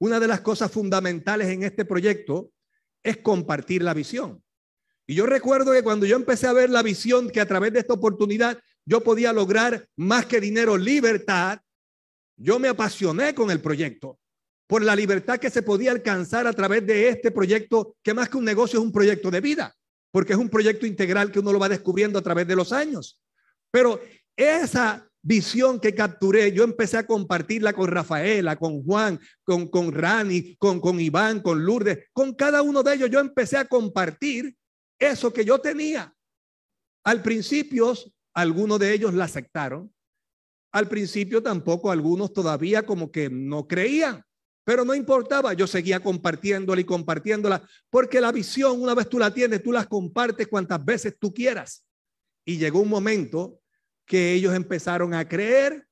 una de las cosas fundamentales en este proyecto es compartir la visión. Y yo recuerdo que cuando yo empecé a ver la visión que a través de esta oportunidad yo podía lograr más que dinero, libertad, yo me apasioné con el proyecto por la libertad que se podía alcanzar a través de este proyecto, que más que un negocio es un proyecto de vida, porque es un proyecto integral que uno lo va descubriendo a través de los años. Pero esa visión que capturé, yo empecé a compartirla con Rafaela, con Juan, con, con Rani, con, con Iván, con Lourdes, con cada uno de ellos, yo empecé a compartir eso que yo tenía. Al principio, algunos de ellos la aceptaron. Al principio tampoco algunos todavía como que no creían, pero no importaba, yo seguía compartiéndola y compartiéndola, porque la visión, una vez tú la tienes, tú las compartes cuantas veces tú quieras. Y llegó un momento que ellos empezaron a creer,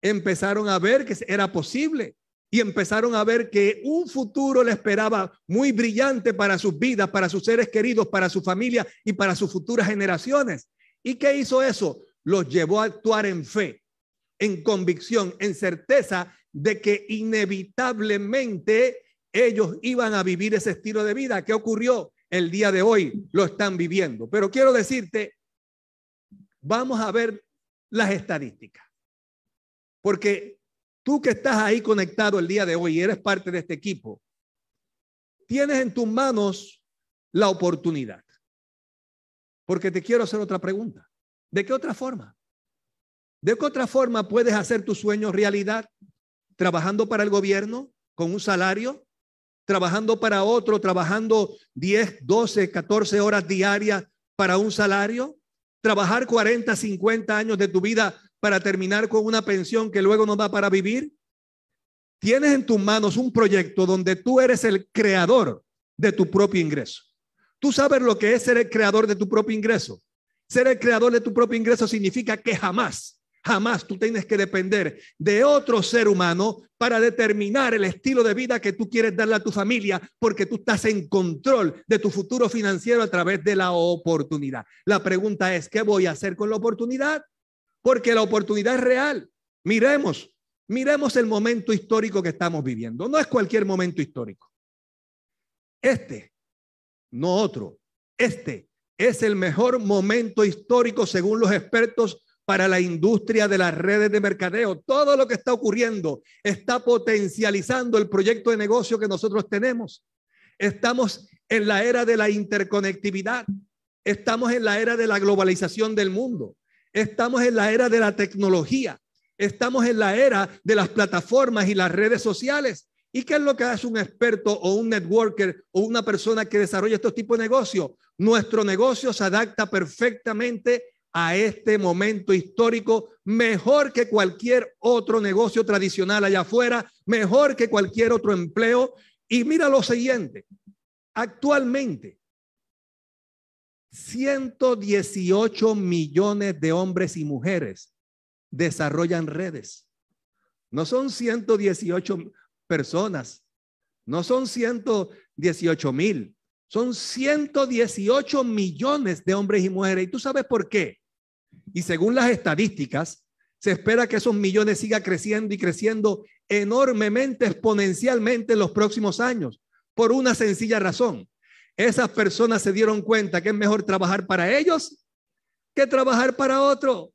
empezaron a ver que era posible y empezaron a ver que un futuro le esperaba muy brillante para sus vidas, para sus seres queridos, para su familia y para sus futuras generaciones. ¿Y qué hizo eso? Los llevó a actuar en fe, en convicción, en certeza de que inevitablemente ellos iban a vivir ese estilo de vida. ¿Qué ocurrió? El día de hoy lo están viviendo. Pero quiero decirte vamos a ver las estadísticas. Porque tú que estás ahí conectado el día de hoy y eres parte de este equipo, tienes en tus manos la oportunidad. Porque te quiero hacer otra pregunta. ¿De qué otra forma? ¿De qué otra forma puedes hacer tus sueños realidad? ¿Trabajando para el gobierno con un salario? ¿Trabajando para otro? ¿Trabajando 10, 12, 14 horas diarias para un salario? Trabajar 40, 50 años de tu vida para terminar con una pensión que luego no da para vivir? Tienes en tus manos un proyecto donde tú eres el creador de tu propio ingreso. ¿Tú sabes lo que es ser el creador de tu propio ingreso? Ser el creador de tu propio ingreso significa que jamás Jamás tú tienes que depender de otro ser humano para determinar el estilo de vida que tú quieres darle a tu familia, porque tú estás en control de tu futuro financiero a través de la oportunidad. La pregunta es, ¿qué voy a hacer con la oportunidad? Porque la oportunidad es real. Miremos, miremos el momento histórico que estamos viviendo. No es cualquier momento histórico. Este, no otro. Este es el mejor momento histórico según los expertos para la industria de las redes de mercadeo. Todo lo que está ocurriendo está potencializando el proyecto de negocio que nosotros tenemos. Estamos en la era de la interconectividad. Estamos en la era de la globalización del mundo. Estamos en la era de la tecnología. Estamos en la era de las plataformas y las redes sociales. ¿Y qué es lo que hace un experto o un networker o una persona que desarrolla estos tipos de negocios? Nuestro negocio se adapta perfectamente a este momento histórico mejor que cualquier otro negocio tradicional allá afuera, mejor que cualquier otro empleo. Y mira lo siguiente, actualmente 118 millones de hombres y mujeres desarrollan redes. No son 118 personas, no son 118 mil, son 118 millones de hombres y mujeres. ¿Y tú sabes por qué? Y según las estadísticas, se espera que esos millones sigan creciendo y creciendo enormemente, exponencialmente en los próximos años, por una sencilla razón. Esas personas se dieron cuenta que es mejor trabajar para ellos que trabajar para otro.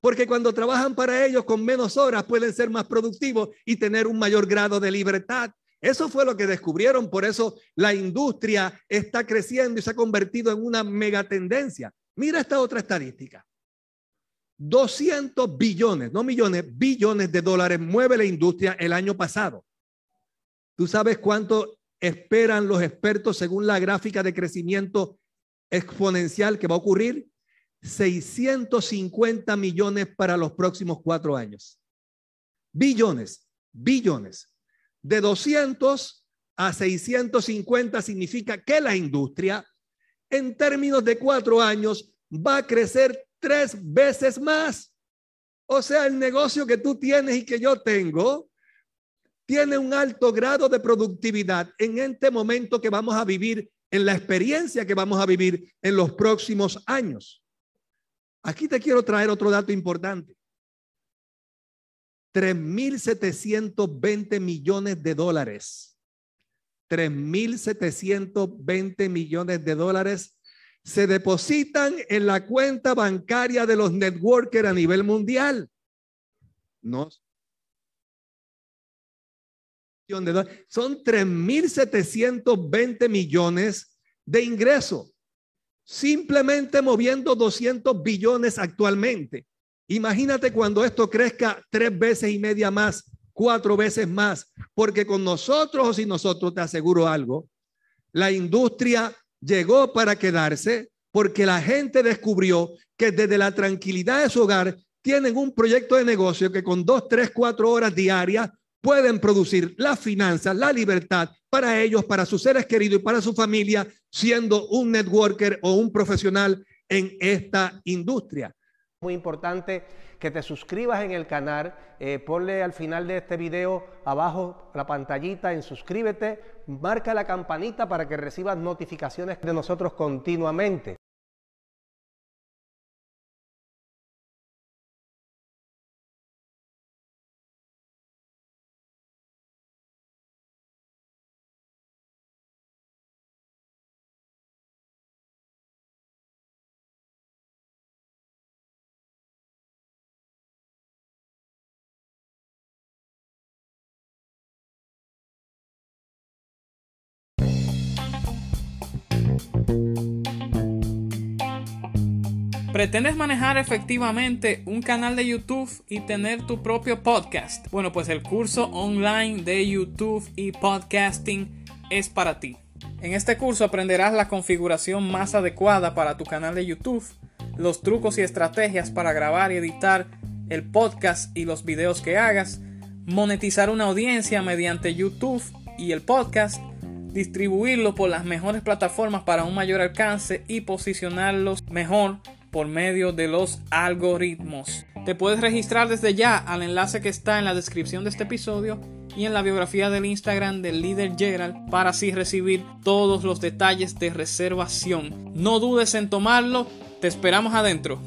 Porque cuando trabajan para ellos con menos horas pueden ser más productivos y tener un mayor grado de libertad. Eso fue lo que descubrieron, por eso la industria está creciendo y se ha convertido en una megatendencia. Mira esta otra estadística. 200 billones, no millones, billones de dólares mueve la industria el año pasado. ¿Tú sabes cuánto esperan los expertos según la gráfica de crecimiento exponencial que va a ocurrir? 650 millones para los próximos cuatro años. Billones, billones. De 200 a 650 significa que la industria en términos de cuatro años va a crecer tres veces más. O sea, el negocio que tú tienes y que yo tengo tiene un alto grado de productividad en este momento que vamos a vivir, en la experiencia que vamos a vivir en los próximos años. Aquí te quiero traer otro dato importante. 3.720 millones de dólares. 3.720 millones de dólares se depositan en la cuenta bancaria de los networkers a nivel mundial. No. Son 3.720 millones de ingresos, simplemente moviendo 200 billones actualmente. Imagínate cuando esto crezca tres veces y media más, cuatro veces más, porque con nosotros o sin nosotros te aseguro algo, la industria llegó para quedarse porque la gente descubrió que desde la tranquilidad de su hogar tienen un proyecto de negocio que con dos, tres, cuatro horas diarias pueden producir la finanzas, la libertad para ellos, para sus seres queridos y para su familia, siendo un networker o un profesional en esta industria. Muy importante que te suscribas en el canal, eh, ponle al final de este video abajo la pantallita en suscríbete, marca la campanita para que recibas notificaciones de nosotros continuamente. ¿Pretendes manejar efectivamente un canal de YouTube y tener tu propio podcast? Bueno, pues el curso online de YouTube y podcasting es para ti. En este curso aprenderás la configuración más adecuada para tu canal de YouTube, los trucos y estrategias para grabar y editar el podcast y los videos que hagas, monetizar una audiencia mediante YouTube y el podcast, distribuirlo por las mejores plataformas para un mayor alcance y posicionarlos mejor por medio de los algoritmos. Te puedes registrar desde ya al enlace que está en la descripción de este episodio y en la biografía del Instagram del líder Gerald para así recibir todos los detalles de reservación. No dudes en tomarlo, te esperamos adentro.